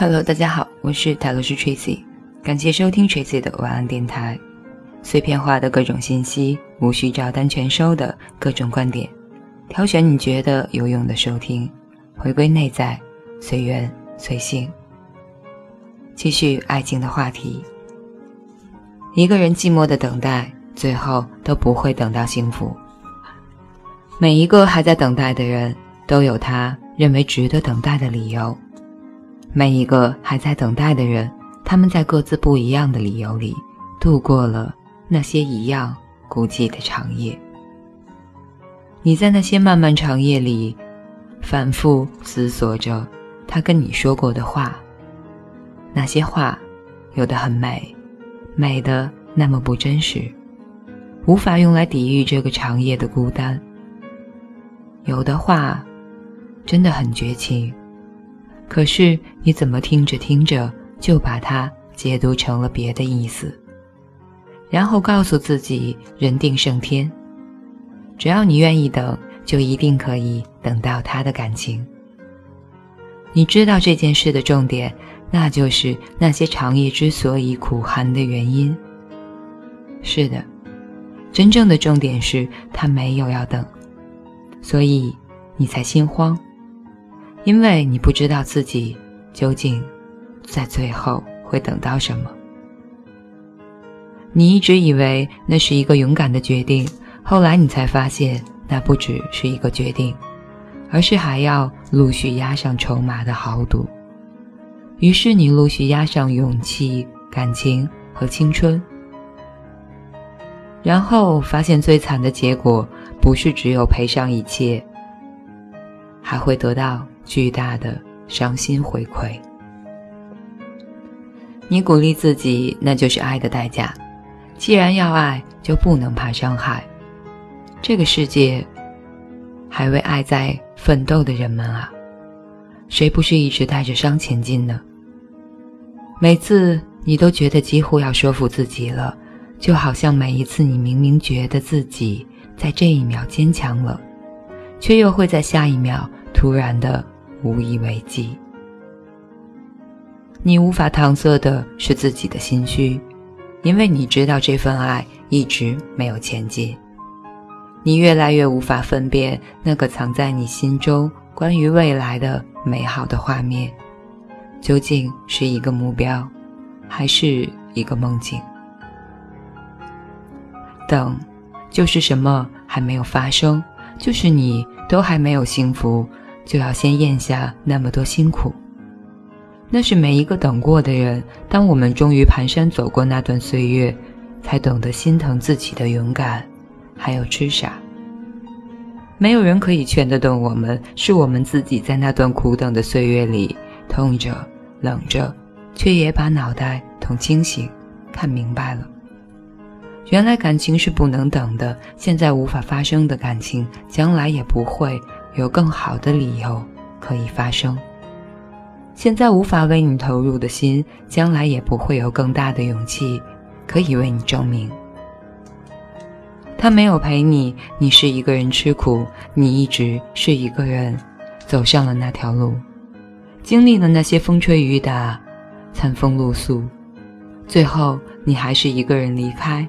Hello，大家好，我是泰罗斯 Tracy，感谢收听 Tracy 的晚安电台。碎片化的各种信息，无需照单全收的各种观点，挑选你觉得有用的收听，回归内在，随缘随性。继续爱情的话题。一个人寂寞的等待，最后都不会等到幸福。每一个还在等待的人，都有他认为值得等待的理由。每一个还在等待的人，他们在各自不一样的理由里，度过了那些一样孤寂的长夜。你在那些漫漫长夜里，反复思索着他跟你说过的话。那些话，有的很美，美的那么不真实，无法用来抵御这个长夜的孤单。有的话，真的很绝情。可是你怎么听着听着就把它解读成了别的意思，然后告诉自己人定胜天，只要你愿意等，就一定可以等到他的感情。你知道这件事的重点，那就是那些长夜之所以苦寒的原因。是的，真正的重点是他没有要等，所以你才心慌。因为你不知道自己究竟在最后会等到什么，你一直以为那是一个勇敢的决定，后来你才发现那不只是一个决定，而是还要陆续押上筹码的豪赌。于是你陆续押上勇气、感情和青春，然后发现最惨的结果不是只有赔上一切，还会得到。巨大的伤心回馈。你鼓励自己，那就是爱的代价。既然要爱，就不能怕伤害。这个世界，还为爱在奋斗的人们啊，谁不是一直带着伤前进呢？每次你都觉得几乎要说服自己了，就好像每一次你明明觉得自己在这一秒坚强了，却又会在下一秒突然的。无以为继。你无法搪塞的是自己的心虚，因为你知道这份爱一直没有前进。你越来越无法分辨那个藏在你心中关于未来的美好的画面，究竟是一个目标，还是一个梦境？等，就是什么还没有发生，就是你都还没有幸福。就要先咽下那么多辛苦，那是每一个等过的人。当我们终于蹒跚走过那段岁月，才懂得心疼自己的勇敢，还有痴傻。没有人可以劝得动我们，是我们自己在那段苦等的岁月里，痛着、冷着，却也把脑袋痛清醒，看明白了。原来感情是不能等的，现在无法发生的感情，将来也不会。有更好的理由可以发生。现在无法为你投入的心，将来也不会有更大的勇气可以为你证明。他没有陪你，你是一个人吃苦，你一直是一个人走上了那条路，经历了那些风吹雨打、餐风露宿，最后你还是一个人离开。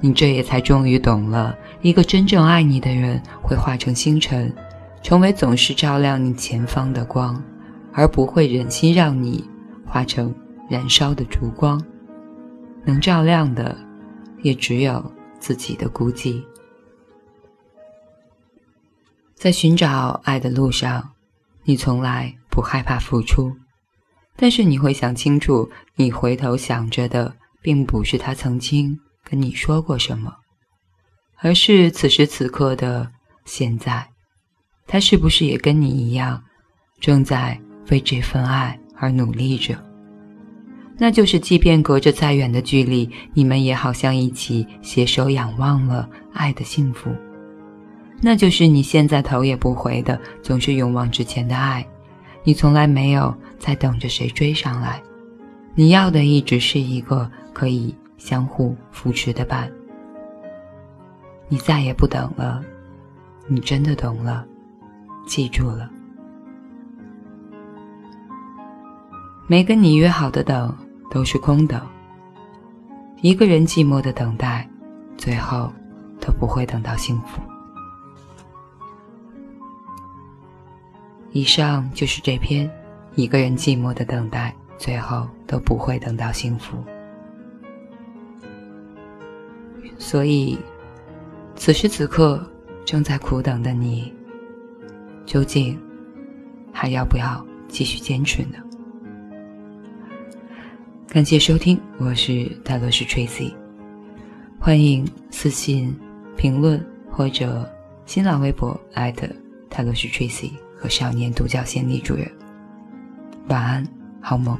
你这也才终于懂了，一个真正爱你的人会化成星辰。成为总是照亮你前方的光，而不会忍心让你化成燃烧的烛光。能照亮的，也只有自己的孤寂。在寻找爱的路上，你从来不害怕付出，但是你会想清楚，你回头想着的，并不是他曾经跟你说过什么，而是此时此刻的现在。他是不是也跟你一样，正在为这份爱而努力着？那就是，即便隔着再远的距离，你们也好像一起携手仰望了爱的幸福。那就是你现在头也不回的，总是勇往直前的爱。你从来没有在等着谁追上来，你要的一直是一个可以相互扶持的伴。你再也不等了，你真的懂了。记住了，没跟你约好的等都是空等。一个人寂寞的等待，最后都不会等到幸福。以上就是这篇《一个人寂寞的等待，最后都不会等到幸福》。所以，此时此刻正在苦等的你，究竟还要不要继续坚持呢？感谢收听，我是泰罗斯 Tracy，欢迎私信、评论或者新浪微博艾特泰罗斯 Tracy 和少年独角仙女主人。晚安，好梦。